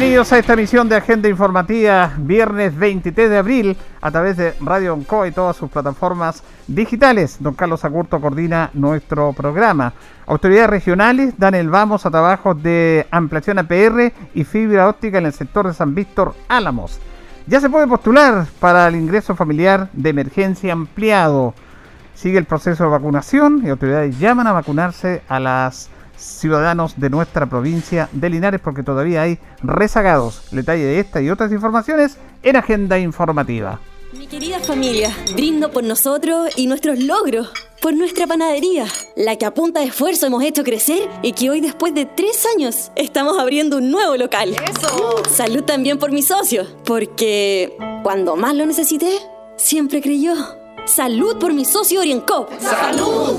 Bienvenidos a esta emisión de Agenda Informativa, viernes 23 de abril, a través de Radio Onco y todas sus plataformas digitales. Don Carlos Acurto coordina nuestro programa. Autoridades regionales dan el vamos a trabajos de ampliación APR y fibra óptica en el sector de San Víctor Álamos. Ya se puede postular para el ingreso familiar de emergencia ampliado. Sigue el proceso de vacunación y autoridades llaman a vacunarse a las ciudadanos de nuestra provincia de Linares porque todavía hay rezagados. Detalle de esta y otras informaciones en Agenda Informativa. Mi querida familia, brindo por nosotros y nuestros logros, por nuestra panadería, la que a punta de esfuerzo hemos hecho crecer y que hoy después de tres años estamos abriendo un nuevo local. ¡Eso! Salud también por mi socio, porque cuando más lo necesité, siempre creyó. Salud por mi socio Oriencop. ¡Salud!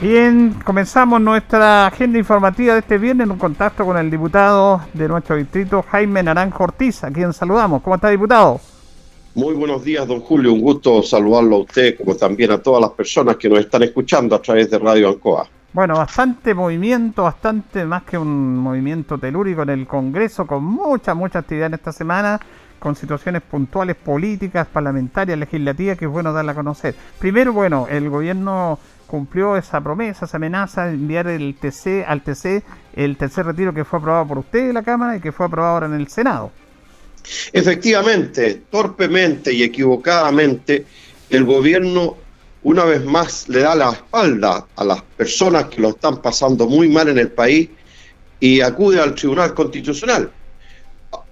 Bien, comenzamos nuestra agenda informativa de este viernes en un contacto con el diputado de nuestro distrito, Jaime Naranjo Ortiz, a quien saludamos. ¿Cómo está, diputado? Muy buenos días, don Julio. Un gusto saludarlo a usted, como también a todas las personas que nos están escuchando a través de Radio Ancoa. Bueno, bastante movimiento, bastante más que un movimiento telúrico en el Congreso, con mucha, mucha actividad en esta semana, con situaciones puntuales políticas, parlamentarias, legislativas, que es bueno darla a conocer. Primero, bueno, el gobierno cumplió esa promesa, esa amenaza de enviar el TC al TC el tercer retiro que fue aprobado por usted en la Cámara y que fue aprobado ahora en el Senado. Efectivamente, torpemente y equivocadamente, el gobierno una vez más le da la espalda a las personas que lo están pasando muy mal en el país y acude al Tribunal Constitucional.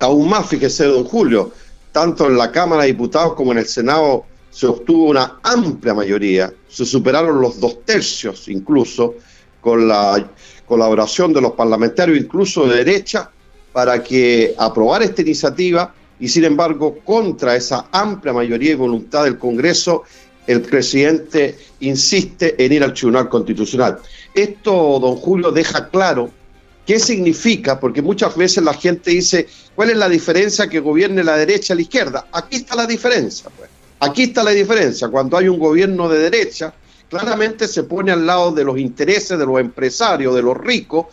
Aún más, fíjese, don Julio, tanto en la Cámara de Diputados como en el Senado se obtuvo una amplia mayoría, se superaron los dos tercios incluso, con la colaboración de los parlamentarios, incluso de derecha, para que aprobara esta iniciativa y sin embargo, contra esa amplia mayoría y voluntad del Congreso, el presidente insiste en ir al Tribunal Constitucional. Esto, don Julio, deja claro qué significa, porque muchas veces la gente dice, ¿cuál es la diferencia que gobierne la derecha a la izquierda? Aquí está la diferencia, pues. Aquí está la diferencia. Cuando hay un gobierno de derecha, claramente se pone al lado de los intereses de los empresarios, de los ricos,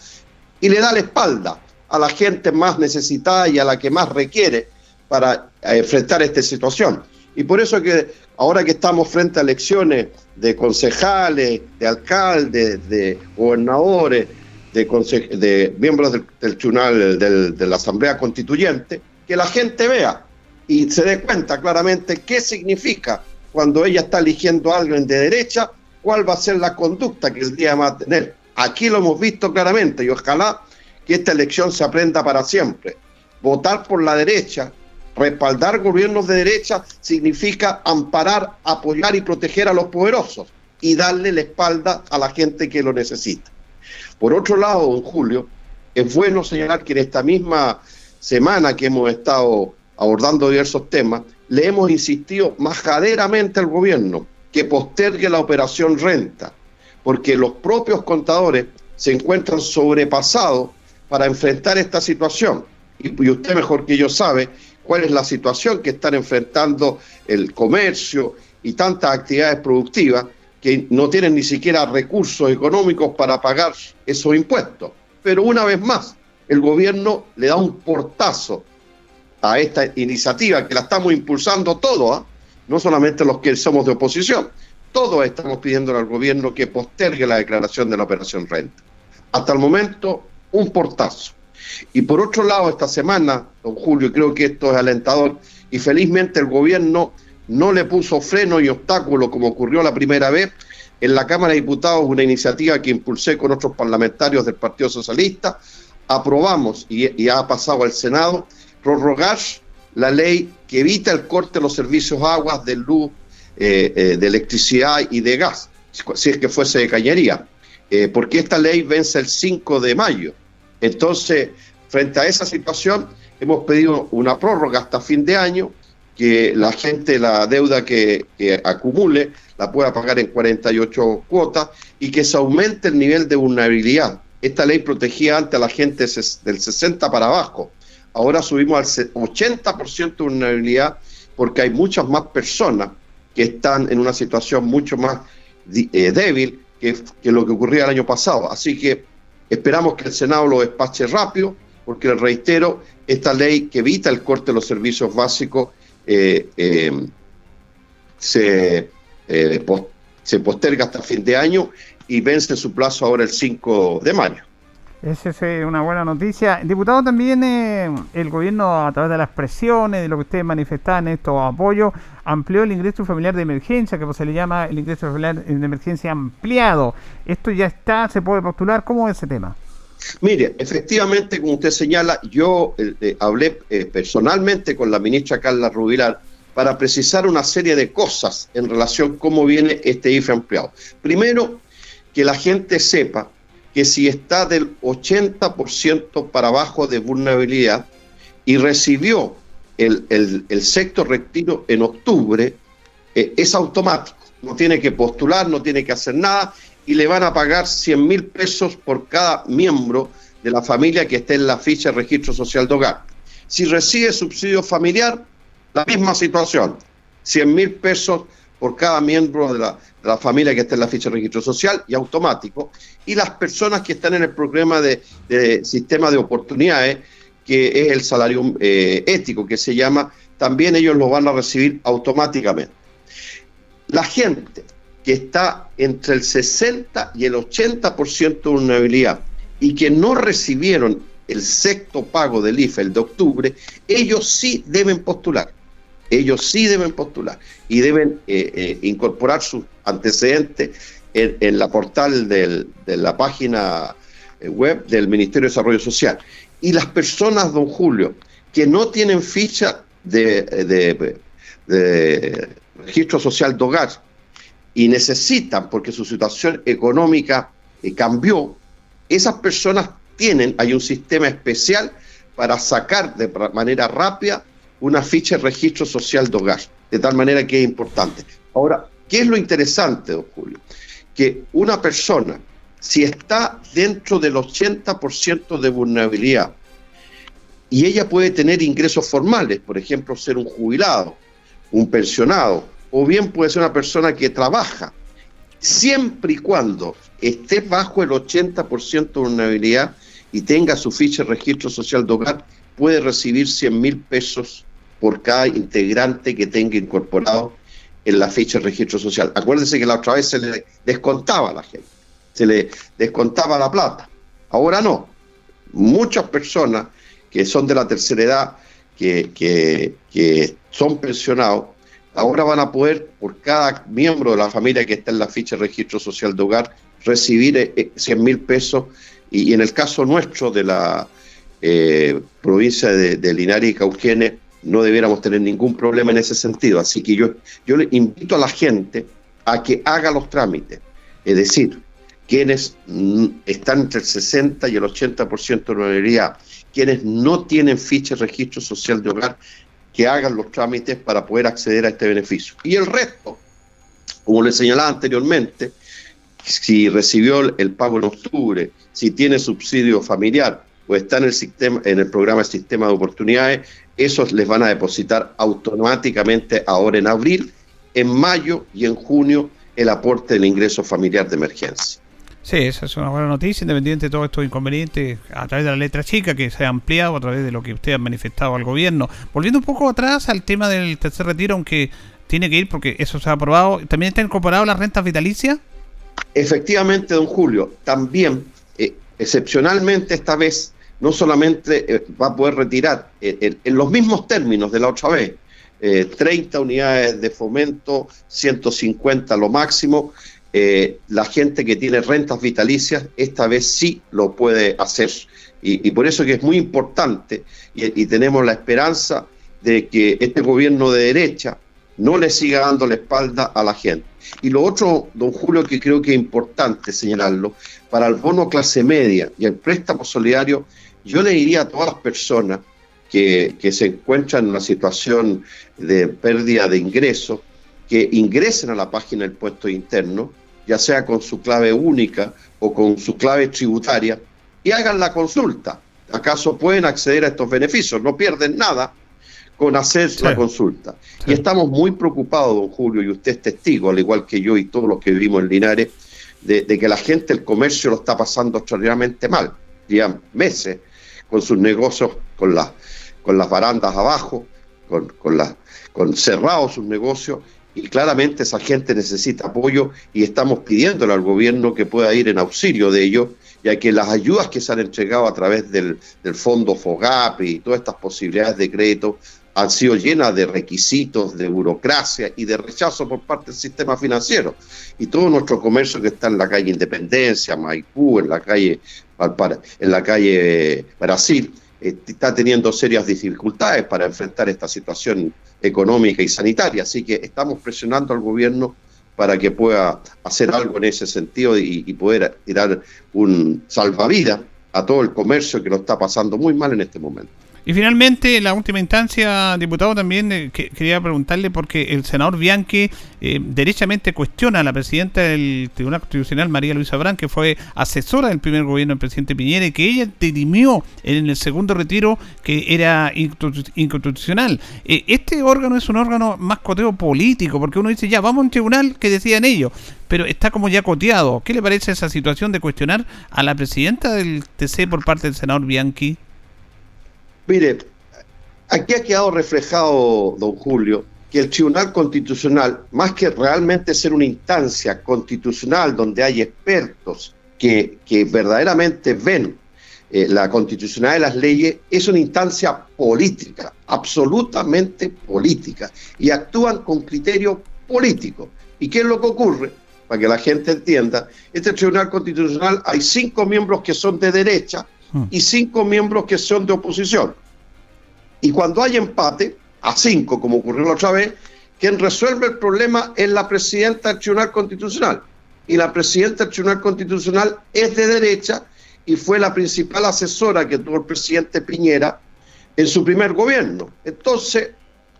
y le da la espalda a la gente más necesitada y a la que más requiere para eh, enfrentar esta situación. Y por eso que ahora que estamos frente a elecciones de concejales, de alcaldes, de gobernadores, de, miembros del, tribunal, de la Asamblea Constituyente, que la gente vea y se dé cuenta claramente qué significa cuando ella está eligiendo a alguien de derecha, cuál va a ser la conducta que el día va a tener. Aquí lo hemos visto claramente y ojalá que esta elección se aprenda para siempre. Votar por la derecha, respaldar gobiernos de derecha, significa amparar, apoyar y proteger a los poderosos y darle la espalda a la gente que lo necesita. Por otro lado, don Julio, es bueno señalar que en esta misma semana que hemos estado abordando diversos temas, le hemos insistido majaderamente al gobierno que postergue la operación renta, porque los propios contadores se encuentran sobrepasados para enfrentar esta situación. Y, usted mejor que yo sabe cuál es la situación que están enfrentando el comercio y tantas actividades productivas que no tienen ni siquiera recursos económicos para pagar esos impuestos. Pero una vez más, el gobierno le da un portazo a esta iniciativa que la estamos impulsando todos, ¿ah? no solamente los que somos de oposición, todos estamos pidiendo al gobierno que postergue la declaración de la operación renta. Hasta el momento, un portazo. Y por otro lado, esta semana, don Julio, creo que esto es alentador, y felizmente el gobierno no le puso freno y obstáculo como ocurrió la primera vez. En la Cámara de Diputados, una iniciativa que impulsé con otros parlamentarios del Partido Socialista, aprobamos y, ha pasado al Senado prorrogar la ley que evita el corte de los servicios aguas, de luz, eh, eh, de electricidad y de gas, si es que fuese de cañería, eh, porque esta ley vence el 5 de mayo. Entonces, frente a esa situación, hemos pedido una prórroga hasta fin de año, que la gente la deuda que, que acumule la pueda pagar en 48 cuotas y que se aumente el nivel de vulnerabilidad esta ley protegía antes a la gente del 60 para abajo. Ahora subimos al 80% de vulnerabilidad porque hay muchas más personas que están en una situación mucho más eh, débil que, lo que ocurría el año pasado. Así que esperamos que el Senado lo despache rápido, porque les reitero, esta ley que evita el corte de los servicios básicos eh, eh, se, se posterga hasta fin de año y vence su plazo ahora el 5 de mayo. Esa es eh, una buena noticia. Diputado, también eh, el gobierno, a través de las presiones, de lo que ustedes manifestaban, estos apoyos, amplió el ingreso familiar de emergencia, que pues, se le llama el ingreso familiar de emergencia ampliado. ¿Esto ya está? ¿Se puede postular? ¿Cómo es ese tema? Mire, efectivamente, como usted señala, yo eh, hablé personalmente con la ministra Carla Rubilar para precisar una serie de cosas en relación a cómo viene este IFE ampliado. Primero, que la gente sepa que si está del 80% para abajo de vulnerabilidad y recibió el, el, sector retiro en octubre, eh, es automático. No tiene que postular, no tiene que hacer nada y le van a pagar 100 mil pesos por cada miembro de la familia que esté en la ficha de registro social de hogar. Si recibe subsidio familiar, la misma situación, 100 mil pesos por cada miembro de la, familia que está en la ficha de registro social y automático, y las personas que están en el programa de, sistema de oportunidades, que es el salario eh, ético que se llama, también ellos lo van a recibir automáticamente. La gente que está entre el 60 y el 80% de vulnerabilidad y que no recibieron el sexto pago del IFE el de octubre, ellos sí deben postular ellos sí deben postular y deben eh, eh, incorporar sus antecedentes en, la portal de la página eh, web del Ministerio de Desarrollo Social. Y las personas, don Julio, que no tienen ficha de, registro social de hogar y necesitan, porque su situación económica cambió, esas personas tienen, hay un sistema especial para sacar de manera rápida una ficha de registro social de hogar, de tal manera que es importante. Ahora, ¿qué es lo interesante, don Julio? Que una persona, si está dentro del 80% de vulnerabilidad, y ella puede tener ingresos formales, por ejemplo, ser un jubilado, un pensionado, o bien puede ser una persona que trabaja, siempre y cuando esté bajo el 80% de vulnerabilidad y tenga su ficha de registro social de hogar, puede recibir 100 mil pesos por cada integrante que tenga incorporado en la ficha de registro social. Acuérdense que la otra vez se le descontaba a la gente, se le descontaba la plata. Ahora no. Muchas personas que son de la tercera edad, que, que, son pensionados, ahora van a poder, por cada miembro de la familia que está en la ficha de registro social de hogar, recibir 100 eh, mil pesos. Y, en el caso nuestro de la eh, provincia de, Linares y Cauquenes, no debiéramos tener ningún problema en ese sentido. Así que yo, yo le invito a la gente a que haga los trámites. Es decir, quienes están entre el 60 y el 80% de mayoría, quienes no tienen ficha de registro social de hogar, que hagan los trámites para poder acceder a este beneficio. Y el resto, como le señalaba anteriormente, si recibió el pago en octubre, si tiene subsidio familiar o está en el sistema, en el programa de sistema de oportunidades, esos les van a depositar automáticamente ahora en abril, en mayo y en junio el aporte del ingreso familiar de emergencia. Sí, esa es una buena noticia, independiente de todos estos inconvenientes, a través de la letra chica que se ha ampliado, a través de lo que usted ha manifestado al gobierno. Volviendo un poco atrás al tema del tercer retiro, aunque tiene que ir porque eso se ha aprobado, ¿también está incorporado las rentas vitalicias? Efectivamente, don Julio, también, eh, excepcionalmente esta vez, no solamente eh, va a poder retirar eh, en, los mismos términos de la otra vez, 30 eh, unidades de fomento, 150 lo máximo, eh, la gente que tiene rentas vitalicias esta vez sí lo puede hacer. Y, por eso que es muy importante y, tenemos la esperanza de que este gobierno de derecha no le siga dando la espalda a la gente. Y lo otro, don Julio, que creo que es importante señalarlo, para el bono clase media y el préstamo solidario, yo le diría a todas las personas que, que se encuentran en una situación de pérdida de ingresos, que ingresen a la página del puesto interno, ya sea con su clave única o con su clave tributaria, y hagan la consulta. ¿Acaso pueden acceder a estos beneficios? No pierden nada con hacer la consulta. Y estamos muy preocupados, don Julio, y usted es testigo, al igual que yo y todos los que vivimos en Linares, de, que la gente, el comercio lo está pasando extraordinariamente mal. Llevan meses con sus negocios, con, las con las barandas abajo, con, con, con cerrados sus negocios, y claramente esa gente necesita apoyo y estamos pidiéndole al gobierno que pueda ir en auxilio de ellos, ya que las ayudas que se han entregado a través del, fondo FOGAP y todas estas posibilidades de crédito han sido llenas de requisitos, de burocracia y de rechazo por parte del sistema financiero. Y todo nuestro comercio que está en la calle Independencia, Maipú, en la calle, en la calle Brasil, eh, está teniendo serias dificultades para enfrentar esta situación económica y sanitaria. Así que estamos presionando al gobierno para que pueda hacer algo en ese sentido y, y poder dar un salvavidas a todo el comercio que lo está pasando muy mal en este momento. Y finalmente, en la última instancia, diputado, también eh, quería preguntarle porque el senador Bianchi eh, derechamente cuestiona a la presidenta del Tribunal Constitucional, María Luisa Brán, que fue asesora del primer gobierno del presidente Piñera, y que ella dirimió en el segundo retiro que era inconstitucional. Eh, este órgano es un órgano más coteo político, porque uno dice, ya, vamos a un tribunal que decían ellos, pero está como ya coteado. ¿Qué le parece esa situación de cuestionar a la presidenta del TC por parte del senador Bianchi? Mire, aquí ha quedado reflejado, don Julio, que el Tribunal Constitucional, más que realmente ser una instancia constitucional donde hay expertos que, verdaderamente ven eh, la constitucionalidad de las leyes, es una instancia política, absolutamente política, y actúan con criterio político. ¿Y qué es lo que ocurre? Para que la gente entienda, este Tribunal Constitucional hay cinco miembros que son de derecha. Y cinco miembros que son de oposición. Y cuando hay empate, a cinco, como ocurrió la otra vez, quien resuelve el problema es la presidenta del Tribunal Constitucional. Y la presidenta del Tribunal Constitucional es de derecha y fue la principal asesora que tuvo el presidente Piñera en su primer gobierno. Entonces,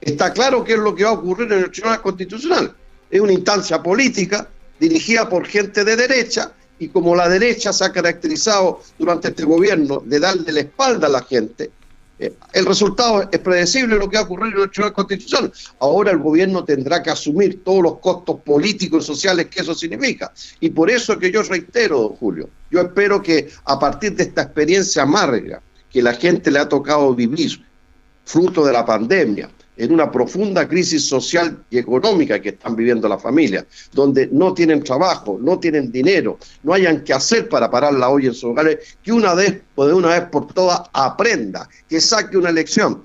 está claro qué es lo que va a ocurrir en el Tribunal Constitucional. Es una instancia política dirigida por gente de derecha y como la derecha se ha caracterizado durante este gobierno de darle la espalda a la gente, eh, el resultado es predecible lo que va a ocurrir en el Tribunal Constitucional. Ahora el gobierno tendrá que asumir todos los costos políticos y sociales que eso significa. Y por eso que yo reitero, don Julio, yo espero que a partir de esta experiencia amarga que la gente le ha tocado vivir, fruto de la pandemia, en una profunda crisis social y económica que están viviendo las familias, donde no tienen trabajo, no tienen dinero, no hayan que hacer para parar la olla en sus hogares, que una vez o de una vez por todas aprenda, que saque una lección.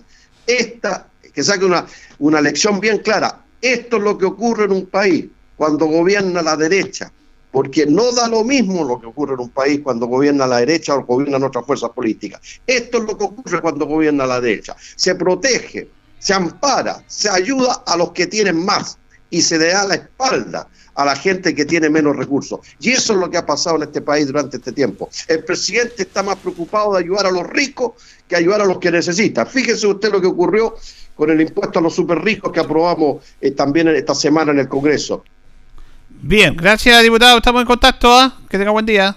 Esta, que saque una, una lección bien clara. Esto es lo que ocurre en un país cuando gobierna la derecha, porque no da lo mismo lo que ocurre en un país cuando gobierna la derecha o gobiernan otras fuerzas políticas. Esto es lo que ocurre cuando gobierna la derecha. Se protege se ampara, se ayuda a los que tienen más y se le da la espalda a la gente que tiene menos recursos. Y eso es lo que ha pasado en este país durante este tiempo. El presidente está más preocupado de ayudar a los ricos que ayudar a los que necesitan. Fíjese usted lo que ocurrió con el impuesto a los super ricos que aprobamos eh, también esta semana en el Congreso. Bien, gracias diputado, estamos en contacto. ¿ah? Que tenga buen día.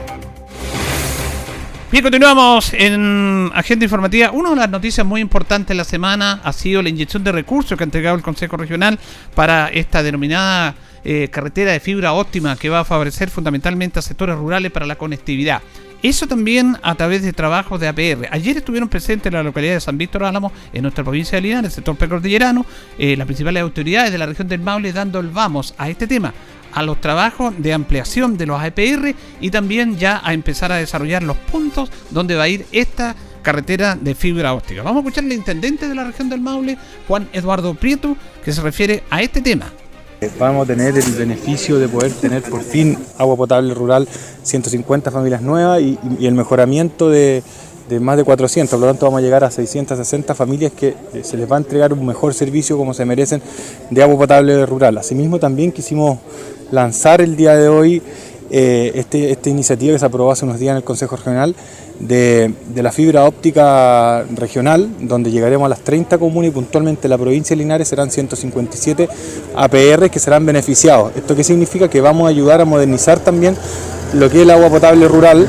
Bien, continuamos en Agenda Informativa. Una de las noticias muy importantes de la semana ha sido la inyección de recursos que ha entregado el Consejo Regional para esta denominada eh, carretera de fibra óptima que va a favorecer fundamentalmente a sectores rurales para la conectividad. Eso también a través de trabajos de APR. Ayer estuvieron presentes en la localidad de San Víctor Álamo, en nuestra provincia de Linares, el sector precordillerano, eh, las principales autoridades de la región del Maule dando el vamos a este tema a los trabajos de ampliación de los APR y también ya a empezar a desarrollar los puntos donde va a ir esta carretera de fibra óptica. Vamos a escuchar al intendente de la región del Maule, Juan Eduardo Prieto, que se refiere a este tema. Vamos a tener el beneficio de poder tener por fin agua potable rural, 150 familias nuevas y, el mejoramiento de, de, más de 400. Por lo tanto, vamos a llegar a 660 familias que eh, se les va a entregar un mejor servicio como se merecen de agua potable rural. Asimismo, también quisimos lanzar el día de hoy eh, este, esta iniciativa que se aprobó hace unos días en el Consejo Regional de, la fibra óptica regional, donde llegaremos a las 30 comunas y puntualmente la provincia de Linares serán 157 APR que serán beneficiados. ¿Esto qué significa? Que vamos a ayudar a modernizar también lo que es el agua potable rural,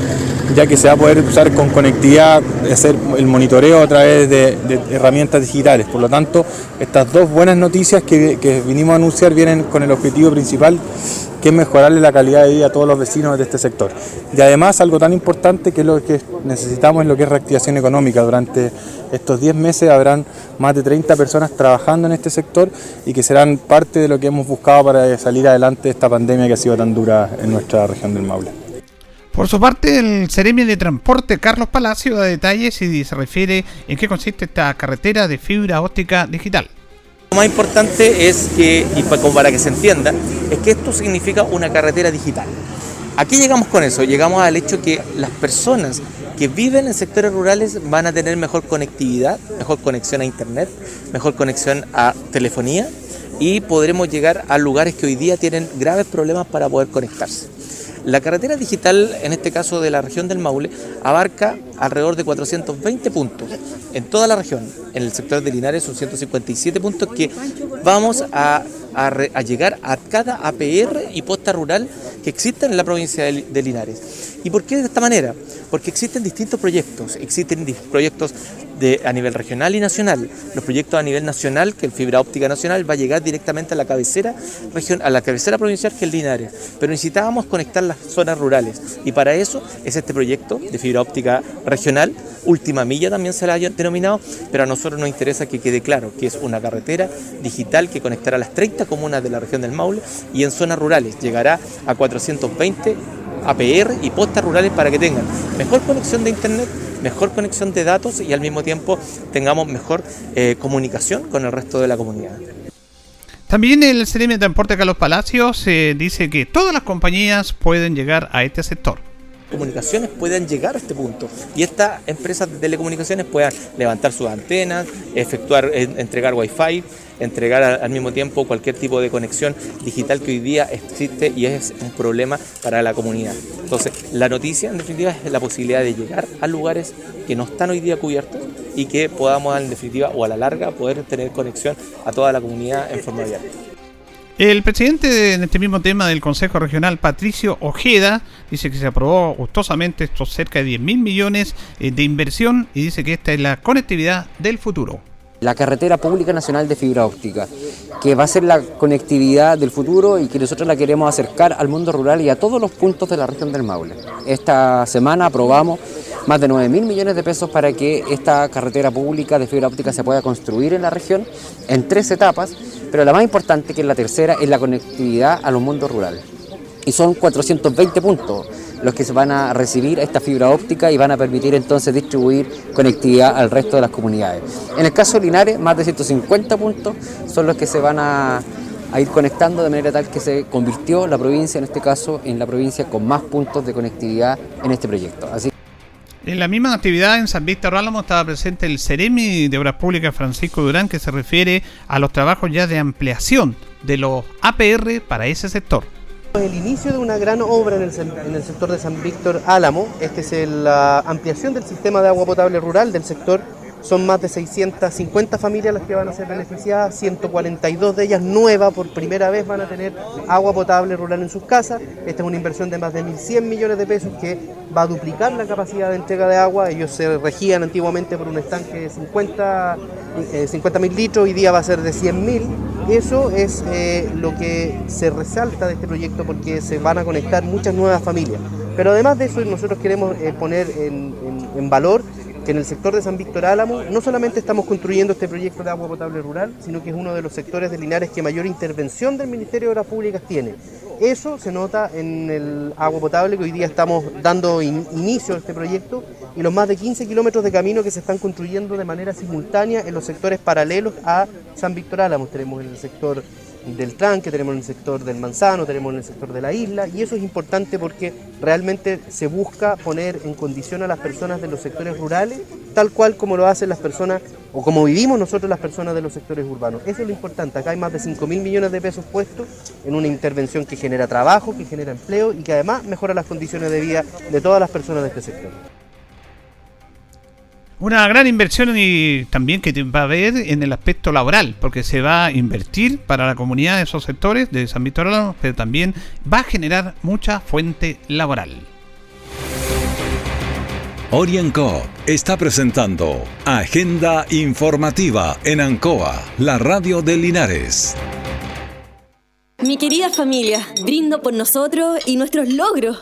ya que se va a poder usar con conectividad, hacer el monitoreo a través de, herramientas digitales. Por lo tanto, estas dos buenas noticias que, que vinimos a anunciar vienen con el objetivo principal que es mejorarle la calidad de vida a todos los vecinos de este sector. Y además algo tan importante que es lo que necesitamos es lo que es reactivación económica. Durante estos 10 meses habrán más de 30 personas trabajando en este sector y que serán parte de lo que hemos buscado para salir adelante de esta pandemia que ha sido tan dura en nuestra región del Maule. Por su parte, el Ceremi de Transporte Carlos Palacio da detalles y se refiere en qué consiste esta carretera de fibra óptica digital. Lo más importante es que, y para que se entienda, es que esto significa una carretera digital. Aquí llegamos con eso, llegamos al hecho que las personas que viven en sectores rurales van a tener mejor conectividad, mejor conexión a internet, mejor conexión a telefonía y podremos llegar a lugares que hoy día tienen graves problemas para poder conectarse. La carretera digital, en este caso de la región del Maule, abarca alrededor de 420 puntos en toda la región. En el sector de Linares son 157 puntos que vamos a, llegar a cada APR y posta rural que existen en la provincia de Linares. ¿Y por qué de esta manera? Porque existen distintos proyectos, existen proyectos a nivel regional y nacional. Los proyectos a nivel nacional, que el fibra óptica nacional va a llegar directamente a la cabecera region, a la cabecera provincial que es Linares. Pero necesitábamos conectar las zonas rurales y para eso es este proyecto de fibra óptica regional. Última milla también se la ha denominado, pero a nosotros nos interesa que quede claro que es una carretera digital que conectará las 30 comunas de la región del Maule y en zonas rurales llegará a 420 APR y postas rurales para que tengan mejor conexión de internet, mejor conexión de datos y al mismo tiempo tengamos mejor eh, comunicación con el resto de la comunidad. También el CDM de Transporte Carlos Palacios eh, dice que todas las compañías pueden llegar a este sector comunicaciones puedan llegar a este punto y estas empresas de telecomunicaciones puedan levantar sus antenas, efectuar, entregar wifi, entregar al mismo tiempo cualquier tipo de conexión digital que hoy día existe y es un problema para la comunidad. Entonces, la noticia en definitiva es la posibilidad de llegar a lugares que no están hoy día cubiertos y que podamos en definitiva o a la larga poder tener conexión a toda la comunidad en forma abierta. El presidente de, este mismo tema del Consejo Regional, Patricio Ojeda, dice que se aprobó gustosamente estos cerca de 10 mil millones eh, de inversión y dice que esta es la conectividad del futuro. La carretera pública nacional de fibra óptica, que va a ser la conectividad del futuro y que nosotros la queremos acercar al mundo rural y a todos los puntos de la región del Maule. Esta semana aprobamos más de 9 mil millones de pesos para que esta carretera pública de fibra óptica se pueda construir en la región en tres etapas pero la más importante, que es la tercera, es la conectividad a los mundos rurales. Y son 420 puntos los que se van a recibir esta fibra óptica y van a permitir entonces distribuir conectividad al resto de las comunidades. En el caso de Linares, más de 150 puntos son los que se van a, ir conectando de manera tal que se convirtió la provincia, en este caso, en la provincia con más puntos de conectividad en este proyecto. Así en la misma actividad en San Víctor Álamo estaba presente el Ceremi de Obras Públicas Francisco Durán que se refiere a los trabajos ya de ampliación de los APR para ese sector. El inicio de una gran obra en el, sector de San Víctor Álamo, este es la ampliación del sistema de agua potable rural del sector Son más de 650 familias las que van a ser beneficiadas, 142 de ellas nuevas por primera vez van a tener agua potable rural en sus casas. Esta es una inversión de más de 1.100 millones de pesos que va a duplicar la capacidad de entrega de agua. Ellos se regían antiguamente por un estanque de 50 eh, mil litros, hoy día va a ser de 100 mil. Eso es eh, lo que se resalta de este proyecto porque se van a conectar muchas nuevas familias. Pero además de eso, nosotros queremos eh, poner en valor que en el sector de San Víctor Álamo no solamente estamos construyendo este proyecto de agua potable rural, sino que es uno de los sectores de Linares que mayor intervención del Ministerio de Obras Públicas tiene. Eso se nota en el agua potable que hoy día estamos dando inicio a este proyecto y los más de 15 kilómetros de camino que se están construyendo de manera simultánea en los sectores paralelos a San Víctor Álamo. Tenemos en el sector del tranque, tenemos en el sector del manzano, tenemos en el sector de la isla y eso es importante porque realmente se busca poner en condición a las personas de los sectores rurales tal cual como lo hacen las personas o como vivimos nosotros las personas de los sectores urbanos. Eso es lo importante, acá hay más de 5 mil millones de pesos puestos en una intervención que genera trabajo, que genera empleo y que además mejora las condiciones de vida de todas las personas de este sector. Una gran inversión y también que va a haber en el aspecto laboral, porque se va a invertir para la comunidad de esos sectores de San Víctor pero también va a generar mucha fuente laboral. Orienco está presentando Agenda Informativa en Ancoa, la radio de Linares. Mi querida familia, brindo por nosotros y nuestros logros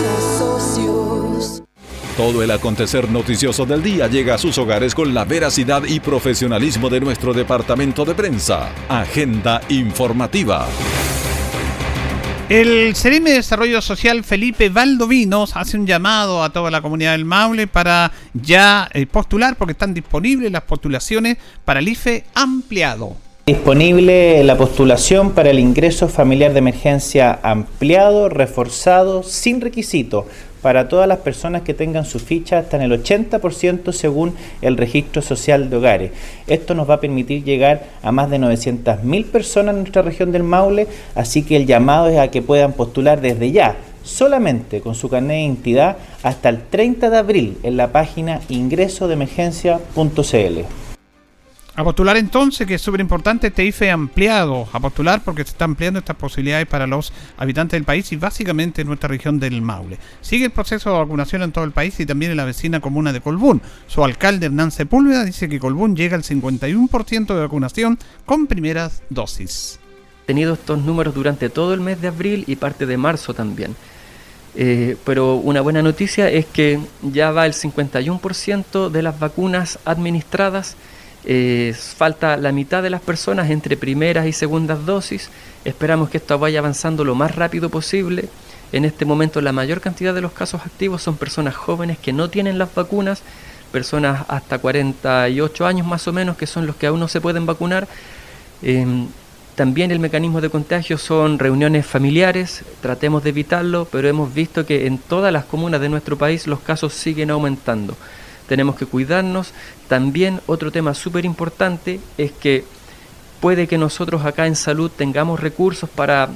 Todo el acontecer noticioso del día llega a sus hogares con la veracidad y profesionalismo de nuestro departamento de prensa. Agenda informativa. El CERIME de Desarrollo Social Felipe Valdovinos hace un llamado a toda la comunidad del Maule para ya eh, postular porque están disponibles las postulaciones para el IFE ampliado. Disponible la postulación para el ingreso familiar de emergencia ampliado, reforzado, sin requisito para todas las personas que tengan su ficha hasta en el 80% según el registro social de hogares. Esto nos va a permitir llegar a más de 900.000 personas en nuestra región del Maule, así que el llamado es a que puedan postular desde ya solamente con su carnet de identidad hasta el 30 de abril en la página ingresodeemergencia.cl. A postular entonces, que es súper importante este IFE ampliado, a postular porque se están ampliando estas posibilidades para los habitantes del país y básicamente en nuestra región del Maule. Sigue el proceso de vacunación en todo el país y también en la vecina comuna de Colbún. Su alcalde Hernán Sepúlveda dice que Colbún llega al 51% de vacunación con primeras dosis. Tenido estos números durante todo el mes de abril y parte de marzo también. Eh, pero una buena noticia es que ya va el 51% de las vacunas administradas eh, falta la mitad de las personas entre primeras y segundas dosis. Esperamos que esto vaya avanzando lo más rápido posible. En este momento la mayor cantidad de los casos activos son personas jóvenes que no tienen las vacunas, personas hasta 48 años más o menos, que son los que aún no se pueden vacunar. Em, también el mecanismo de contagio son reuniones familiares, tratemos de evitarlo, pero hemos visto que en todas las comunas de nuestro país los casos siguen aumentando tenemos que cuidarnos. También otro tema súper importante es que puede que nosotros acá en salud tengamos recursos para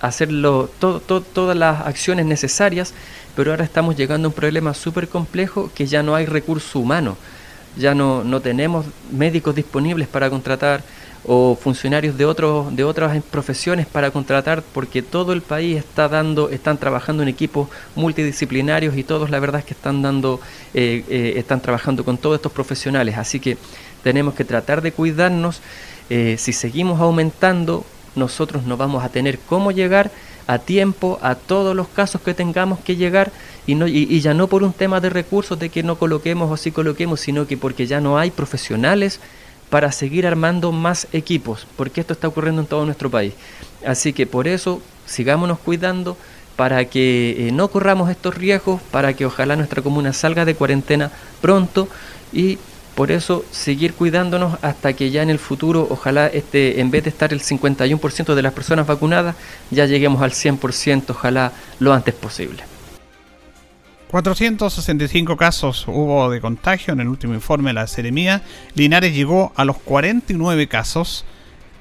hacerlo todas las acciones necesarias, pero ahora estamos llegando a un problema súper complejo que ya no hay recurso humano, ya no, no tenemos médicos disponibles para contratar, o funcionarios de otros de otras profesiones para contratar porque todo el país está dando están trabajando en equipos multidisciplinarios y todos la verdad es que están dando eh, eh, están trabajando con todos estos profesionales. Así que tenemos que tratar de cuidarnos. Eh, si seguimos aumentando nosotros no vamos a tener cómo llegar a tiempo a todos los casos que tengamos que llegar y, no, y ya no por un tema de recursos de que no coloquemos o sí coloquemos, sino que porque ya no hay profesionales para seguir armando más equipos, porque esto está ocurriendo en todo nuestro país. Así que por eso sigámonos cuidando para que eh, no corramos estos riesgos, para que ojalá nuestra comuna salga de cuarentena pronto y Por eso, seguir cuidándonos hasta que ya en el futuro, ojalá este, en vez de estar el 51% de las personas vacunadas, ya lleguemos al 100%, ojalá lo antes posible. 465 casos hubo de contagio en el último informe de la Seremía. Linares llegó a los 49 casos.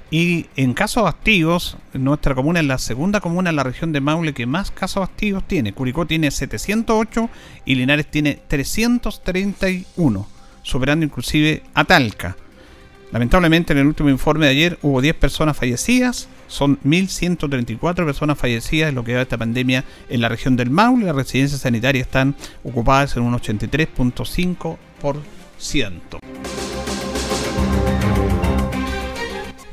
Y en casos activos, nuestra comuna es la segunda comuna en la región de Maule que más casos activos tiene. Curicó tiene 708 y Linares tiene 331, superando inclusive a Talca. Lamentablemente en el último informe de ayer hubo 10 personas fallecidas, son 1.134 personas fallecidas en lo que va esta pandemia en la región del Maule. Las residencias sanitarias están ocupadas en un 83.5%.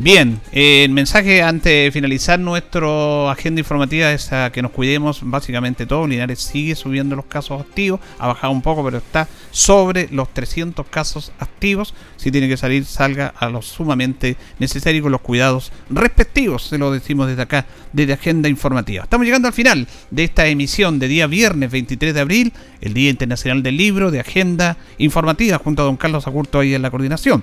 Bien, el mensaje antes de finalizar nuestra agenda informativa es a que nos cuidemos básicamente todo. Linares sigue subiendo los casos activos, ha bajado un poco, pero está sobre los 300 casos activos. Si tiene que salir, salga a lo sumamente necesario con los cuidados respectivos, se lo decimos desde acá, desde Agenda Informativa. Estamos llegando al final de esta emisión de día viernes 23 de abril, el Día Internacional del Libro, de Agenda Informativa, junto a don Carlos Agurto ahí en la coordinación.